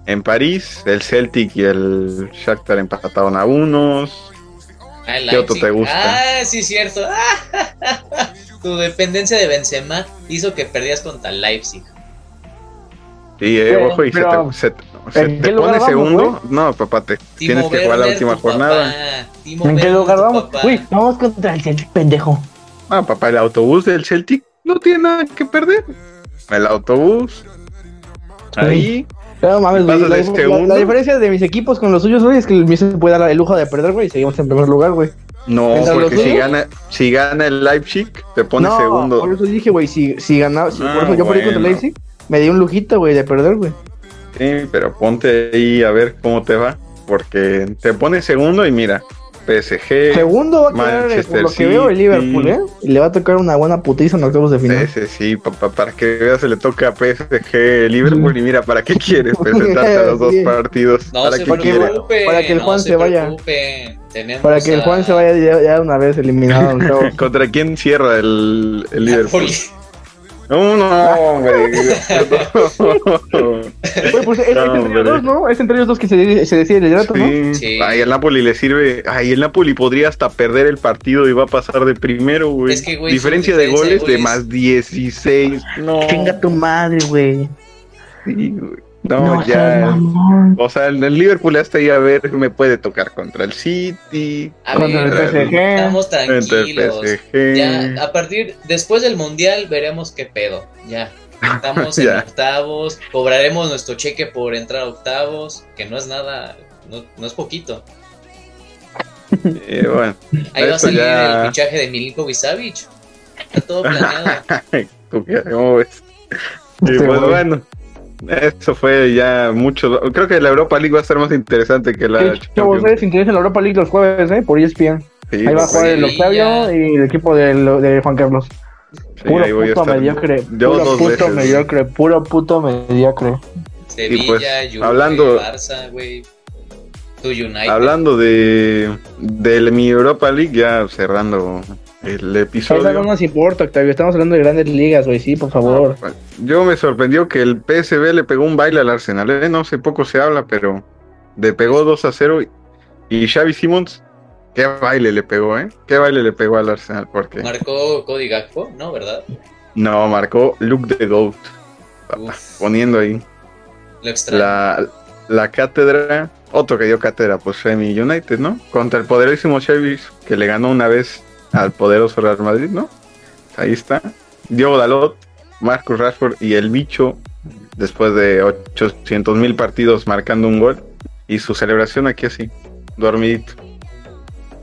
en París. El Celtic y el Shakhtar empataron a unos. ¿Qué otro te gusta? Ah, sí, cierto. [LAUGHS] tu dependencia de Benzema hizo que perdías contra el Leipzig. Sí, eh, Pero- ojo, y se pero, te, se te- se ¿en te qué lugar pone vamos, segundo. No, papá, te tienes que jugar la última jornada. papá. ¿En qué lugar vamos? Uy, vamos contra el Celtic, pendejo. Ah, papá, el autobús del Celtic no tiene nada que perder. El autobús. Ahí. No mames, güey. La diferencia de mis equipos con los suyos, güey, es que el mío se puede dar el lujo de perder, güey, y seguimos en primer lugar, güey. No, ¿Entre porque si gana, si gana el Leipzig, te pone no, segundo. por eso dije, güey, si, si ganaba, si, Ah, por eso yo perdí contra el bueno. Leipzig, me di un lujito, güey, de perder, güey. Sí, pero ponte ahí a ver cómo te va. Porque te pone segundo y mira, PSG. Segundo va a quedar, eh, Manchester lo que veo, el City. Liverpool, ¿eh? Y le va a tocar una buena putiza en los octavos de final. Ese sí, papá, para que veas, se le toca a PSG Liverpool y mira, ¿para qué quiere presentarte a los dos [LAUGHS] Sí. partidos? No ¿Para se qué quiere? preocupe. Para que el no Juan se vaya. preocupe. Tenemos Para que el a- Juan se vaya ya, ya una vez eliminado. [LAUGHS] ¿Contra quién cierra el, el Liverpool? No, no, hombre. [LAUGHS] Oye, pues es, es No, entre hombre. ellos dos, ¿no? Es entre ellos dos que se, se decide el liderato, ¿no? Sí. Sí. Ay, el Napoli le sirve. Ay, el Napoli podría hasta perder el partido y va a pasar de primero, güey. Es que, güey, diferencia, de goles de más 16. No. Chinga tu madre, güey. Sí, güey. No, ya. mamón. O sea, el el Liverpool hasta ahí a ver me puede tocar contra el City, A Contra el ver, PSG. estamos tranquilos. PSG. Ya, a partir, después del mundial veremos qué pedo. Ya. Estamos [LAUGHS] en Ya. octavos. Cobraremos nuestro cheque por entrar a octavos. Que no es nada. No, no es poquito. Eh, bueno, Ahí va a salir ya- el fichaje de Milinkovic Savic. Está todo planeado. ¿tú [LAUGHS] qué- ¿cómo ves? Y Este pues bueno, eso fue ya mucho. Creo que la Europa League va a ser más interesante que la Sí, Chavos, Champions. se interesa en la Europa League los jueves, ¿eh? Por ESPN. Sí, Ahí va a jugar el Sevilla. Octavio y el equipo de, de Juan Carlos. sí, Puro puto estar. mediocre. Yo puro dos puto veces. mediocre. Puro puto mediocre. Sevilla, pues, Juve, hablando- Barça, güey. Hablando de, de mi Europa League, ya cerrando el Eso no episodio. nos importa, Octavio. Estamos hablando de grandes ligas, güey. Sí, por favor. Yo me sorprendió que el PSV le pegó un baile al Arsenal. ¿eh? No sé, poco se habla, pero le pegó 2 a 0. Y, y Xavi Simons, qué baile le pegó, ¿eh? Qué baile le pegó al Arsenal. Porque Marcó Cody Gakpo, ¿no? ¿Verdad? no, marcó Luke the Goat. Uf, Poniendo ahí lo la, la cátedra. Otro que dio cátedra, pues fue mi United, ¿no? Contra el poderosísimo Xavi, que le ganó una vez al poderoso Real Madrid, ¿no? Ahí está. Diogo Dalot, Marcus Rashford y el bicho, después de 800 mil partidos marcando un gol. Y su celebración aquí así, dormidito.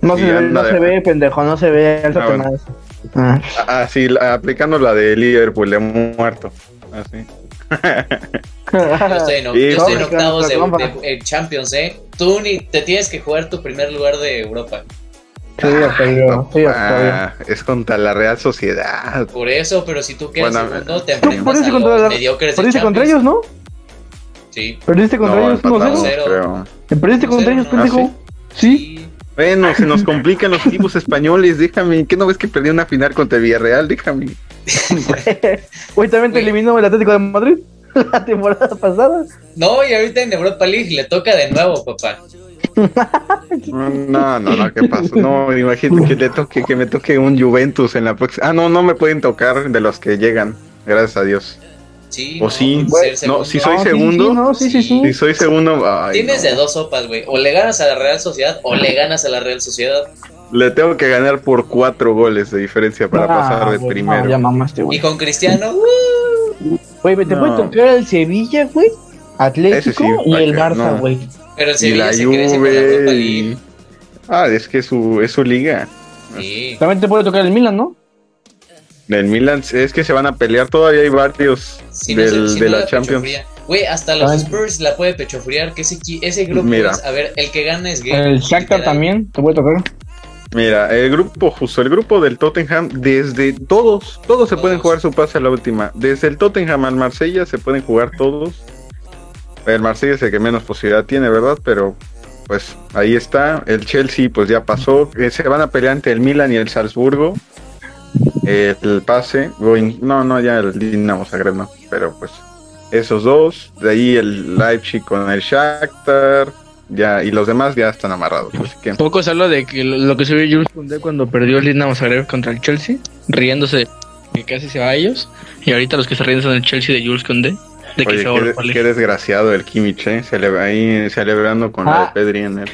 No, se, ve, anda no de- se ve, pendejo. No se ve. Álzate bueno. más. Ah. Ah, aplicando la de Liverpool, de muerto. Así. [LAUGHS] Yo estoy en, Y- yo estoy en octavos de, en Champions, ¿eh? Tú ni te tienes que jugar tu primer lugar de Europa. Sí. Sí. Ah, es contra la Real Sociedad. Por eso, pero si tú quedas Bueno, segundo, te Tú enfrentas perdiste a contra los la- mediocres Perdiste contra ellos, ¿no? Sí. Perdiste contra No, ellos empatamos, 1-0. creo. Perdiste contra ellos, ¿no? pendejo. Sí. Bueno, se nos [LAUGHS] complican los equipos españoles, déjame. ¿Qué no ves que perdí una final contra el Villarreal? Déjame. [LAUGHS] Hoy también te eliminó el Atlético de Madrid [LAUGHS] la temporada pasada. No, y ahorita en Europa League le toca de nuevo, papá. [LAUGHS] No, no, no, ¿qué pasó? No, imagínate que, le toque, que me toque un Juventus en la próxima. Ah, no, no me pueden tocar de los que llegan, gracias a Dios. Sí. O sí, ser no, sí soy segundo. Sí, no, sí, sí, sí. Si soy segundo, ay, Tienes no. de dos sopas, güey. O le ganas a la Real Sociedad o le ganas a la Real Sociedad. le tengo que ganar por cuatro goles de diferencia para Ah, pasar de primero. no, ya mamaste, Y con Cristiano, uh, Güey, te No. puede tocar el Sevilla, güey. Atlético sí, y el Barça, no. güey. Pero el y la se Juve. Y- Ah, es que es su, es su liga. Sí. También te puede tocar el Milan, ¿no? Del Milan, es que se van a pelear. Todavía hay varios Si no, del- se- si de no la Champions. Güey, hasta los. Spurs la puede pechofriar. Que ese, ese grupo Mira. es, a ver, el que gana es gay. El Shakhtar literal. también te puede tocar. Mira, el grupo, justo el grupo del Tottenham, desde todos, todos se pueden jugar su pase a la última. Desde el Tottenham al Marsella se pueden jugar todos. El Marsella es el que menos posibilidad tiene, ¿verdad? Pero pues ahí está. El Chelsea pues ya pasó. Eh, Se van a pelear entre el Milan y el Salzburgo. El pase. No, no, ya el Dinamo Zagreb no. Pero pues esos dos. De ahí el Leipzig con el Shakhtar. Ya, y los demás ya están amarrados. Así Poco se habla de que lo, que se vio Jules Koundé cuando perdió el Dinamo Zagreb contra el Chelsea, riéndose que casi se va a ellos. Y ahorita los que se ríen son el Chelsea de Jules Koundé. De que Oye, qué, desgraciado el Kimmich, ¿eh? Ahí celebrando con la Ah. de Pedri en él.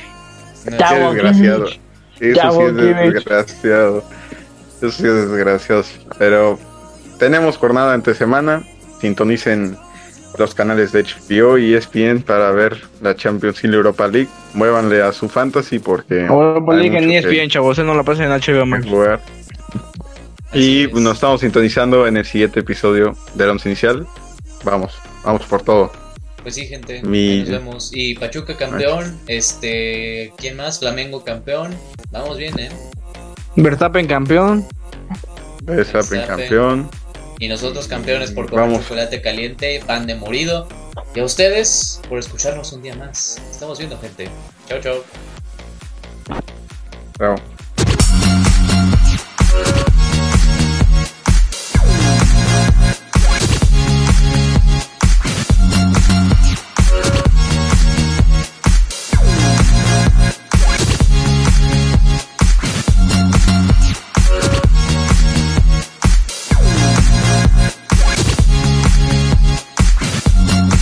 Ya, Qué desgraciado. Kimmich. Eso Chavo sí es Kimmich. desgraciado. Eso sí es desgraciado. Pero tenemos jornada entre semana. Sintonicen los canales de HBO y E ESPN para ver la Champions y la Europa League. Muévanle a su fantasy porque Europa League en mucho que- ESPN, chavos, eh, no la pasen en HBO Max. Y es. nos estamos sintonizando en el siguiente episodio del once inicial. Vamos, vamos por todo. Pues sí, gente. Mi- Nos vemos. Y Pachuca campeón. Este. ¿Quién más? Flamengo campeón. Vamos bien, ¿eh? Verstappen campeón. Verstappen campeón. Y nosotros campeones por comer Vamos. chocolate caliente, pan de morido. Y a ustedes por escucharnos un día más. Estamos viendo, gente. Chao, chao. Bravo.